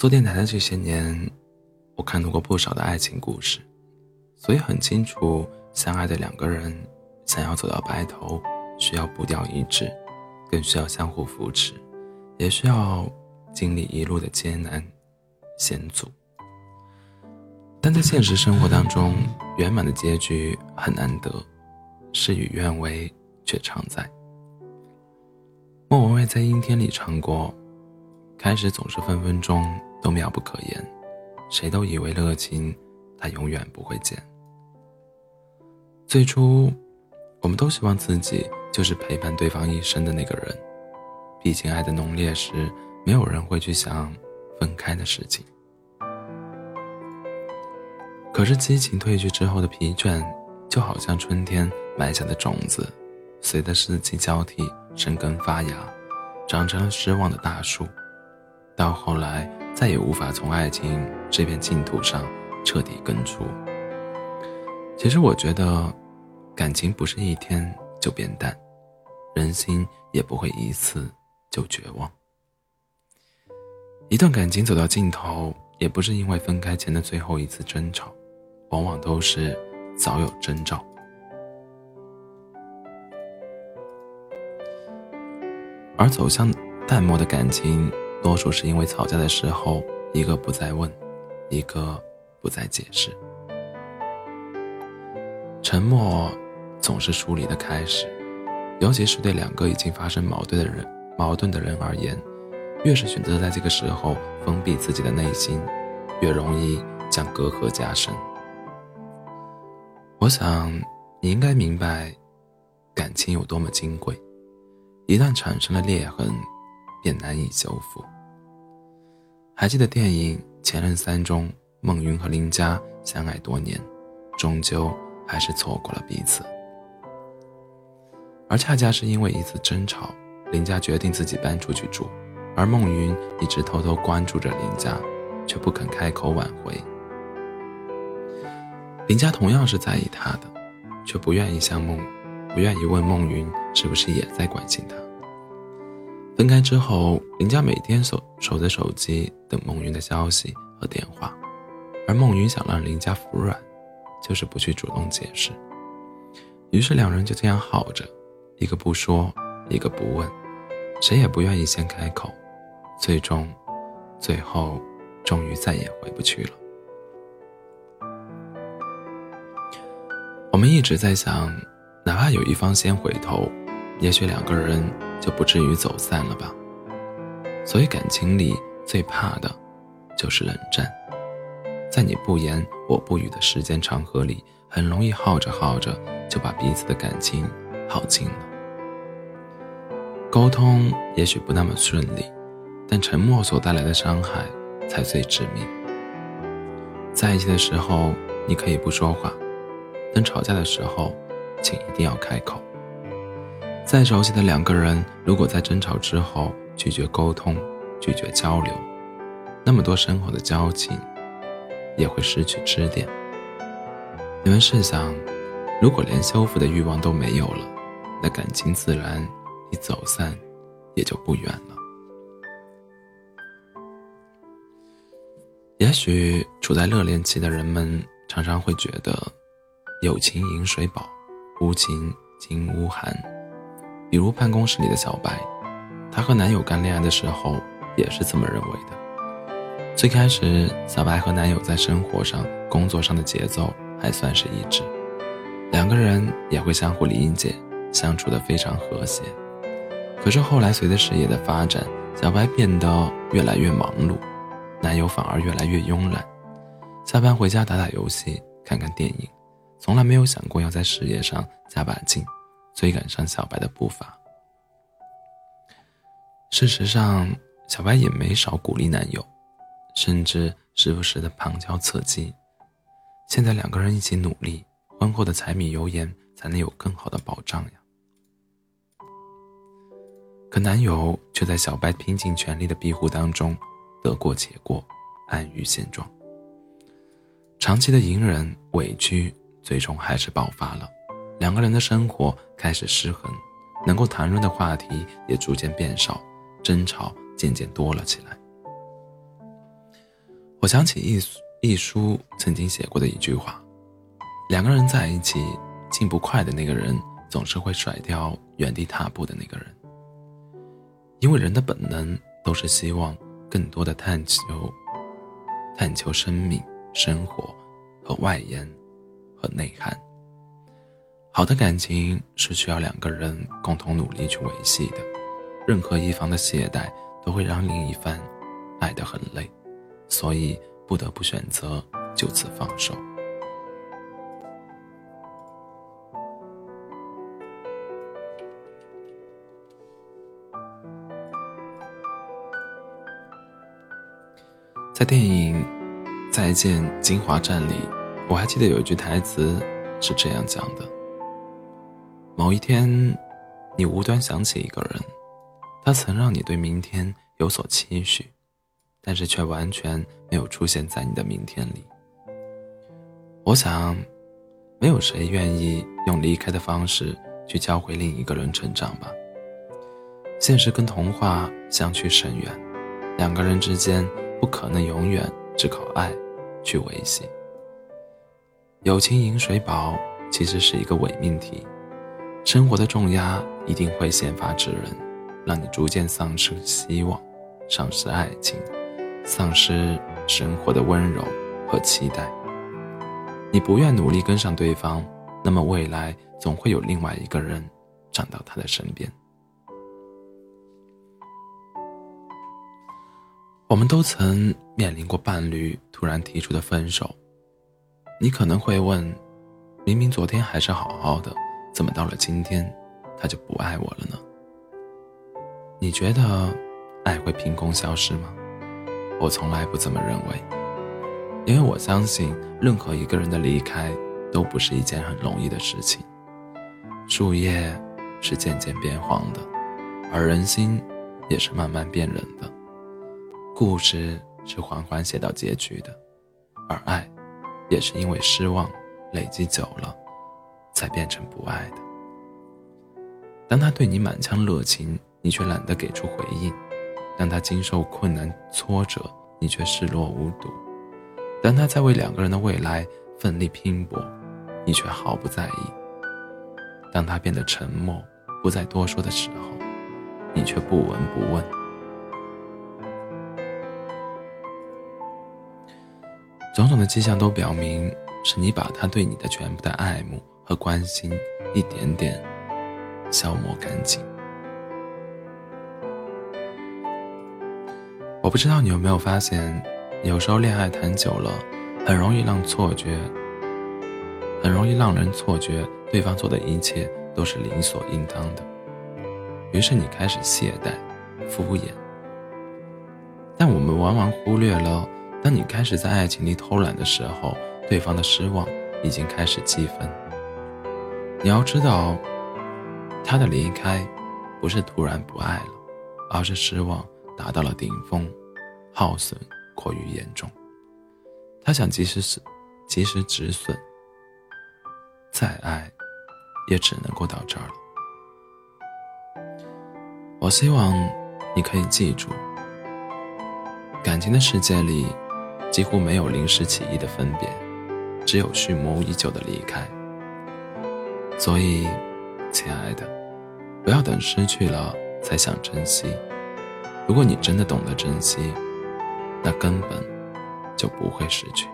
做电台的这些年，我看到过不少的爱情故事，所以很清楚，相爱的两个人想要走到白头，需要步调一致，更需要相互扶持，也需要经历一路的艰难险阻。但在现实生活当中，圆满的结局很难得，事与愿违却常在。莫文蔚在《阴天》里唱过：“开始总是分分钟。”都妙不可言，谁都以为热情，它永远不会减。最初，我们都希望自己就是陪伴对方一生的那个人，毕竟爱的浓烈时，没有人会去想分开的事情。可是激情褪去之后的疲倦，就好像春天埋下的种子，随着四季交替生根发芽，长成了失望的大树，到后来。再也无法从爱情这片净土上彻底根除。其实我觉得，感情不是一天就变淡，人心也不会一次就绝望。一段感情走到尽头，也不是因为分开前的最后一次争吵，往往都是早有征兆。而走向淡漠的感情。多数是因为吵架的时候，一个不再问，一个不再解释。沉默总是疏离的开始，尤其是对两个已经发生矛盾的人、矛盾的人而言，越是选择在这个时候封闭自己的内心，越容易将隔阂加深。我想你应该明白，感情有多么金贵，一旦产生了裂痕。便难以修复。还记得电影《前任三》中，孟云和林佳相爱多年，终究还是错过了彼此。而恰恰是因为一次争吵，林佳决定自己搬出去住，而孟云一直偷偷关注着林佳，却不肯开口挽回。林佳同样是在意他的，却不愿意向孟，不愿意问孟云是不是也在关心他。分开之后，林佳每天守守着手机等孟云的消息和电话，而孟云想让林佳服软，就是不去主动解释。于是两人就这样耗着，一个不说，一个不问，谁也不愿意先开口，最终，最后，终于再也回不去了。我们一直在想，哪怕有一方先回头，也许两个人。就不至于走散了吧。所以感情里最怕的，就是冷战。在你不言我不语的时间长河里，很容易耗着耗着就把彼此的感情耗尽了。沟通也许不那么顺利，但沉默所带来的伤害才最致命。在一起的时候你可以不说话，但吵架的时候，请一定要开口。再熟悉的两个人，如果在争吵之后拒绝沟通、拒绝交流，那么多深厚的交情也会失去支点。你们试想，如果连修复的欲望都没有了，那感情自然离走散也就不远了。也许处在热恋期的人们常常会觉得，有情饮水饱，无情金屋寒。比如办公室里的小白，她和男友刚恋爱的时候也是这么认为的。最开始，小白和男友在生活上、工作上的节奏还算是一致，两个人也会相互理解，相处的非常和谐。可是后来，随着事业的发展，小白变得越来越忙碌，男友反而越来越慵懒，下班回家打打游戏、看看电影，从来没有想过要在事业上加把劲。追赶上小白的步伐。事实上，小白也没少鼓励男友，甚至时不时的旁敲侧击。现在两个人一起努力，婚后的柴米油盐才能有更好的保障呀。可男友却在小白拼尽全力的庇护当中，得过且过，安于现状。长期的隐忍委屈，最终还是爆发了。两个人的生活开始失衡，能够谈论的话题也逐渐变少，争吵渐渐多了起来。我想起一一书曾经写过的一句话：两个人在一起，进步快的那个人总是会甩掉原地踏步的那个人，因为人的本能都是希望更多的探求、探求生命、生活和外延和内涵。好的感情是需要两个人共同努力去维系的，任何一方的懈怠都会让另一方爱得很累，所以不得不选择就此放手。在电影《再见金华站》里，我还记得有一句台词是这样讲的。某一天，你无端想起一个人，他曾让你对明天有所期许，但是却完全没有出现在你的明天里。我想，没有谁愿意用离开的方式去教会另一个人成长吧。现实跟童话相去甚远，两个人之间不可能永远只靠爱去维系。友情饮水饱，其实是一个伪命题。生活的重压一定会先发制人，让你逐渐丧失希望，丧失爱情，丧失生活的温柔和期待。你不愿努力跟上对方，那么未来总会有另外一个人站到他的身边。我们都曾面临过伴侣突然提出的分手，你可能会问：明明昨天还是好好的。怎么到了今天，他就不爱我了呢？你觉得爱会凭空消失吗？我从来不这么认为，因为我相信任何一个人的离开都不是一件很容易的事情。树叶是渐渐变黄的，而人心也是慢慢变冷的。故事是缓缓写到结局的，而爱也是因为失望累积久了。才变成不爱的。当他对你满腔热情，你却懒得给出回应；当他经受困难挫折，你却视若无睹；当他在为两个人的未来奋力拼搏，你却毫不在意；当他变得沉默，不再多说的时候，你却不闻不问。种种的迹象都表明，是你把他对你的全部的爱慕。和关心一点点消磨干净。我不知道你有没有发现，有时候恋爱谈久了，很容易让错觉，很容易让人错觉对方做的一切都是理所应当的，于是你开始懈怠、敷衍。但我们往往忽略了，当你开始在爱情里偷懒的时候，对方的失望已经开始积分。你要知道，他的离开不是突然不爱了，而是失望达到了顶峰，耗损过于严重。他想及时止，及时止损，再爱也只能够到这儿了。我希望你可以记住，感情的世界里几乎没有临时起意的分别，只有蓄谋已久的离开。所以亲爱的不要等失去了才想珍惜。如果你真的懂得珍惜那根本就不会失去。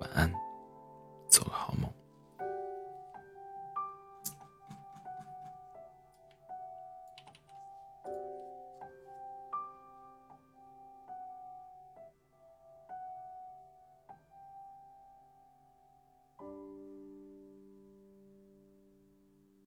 晚安。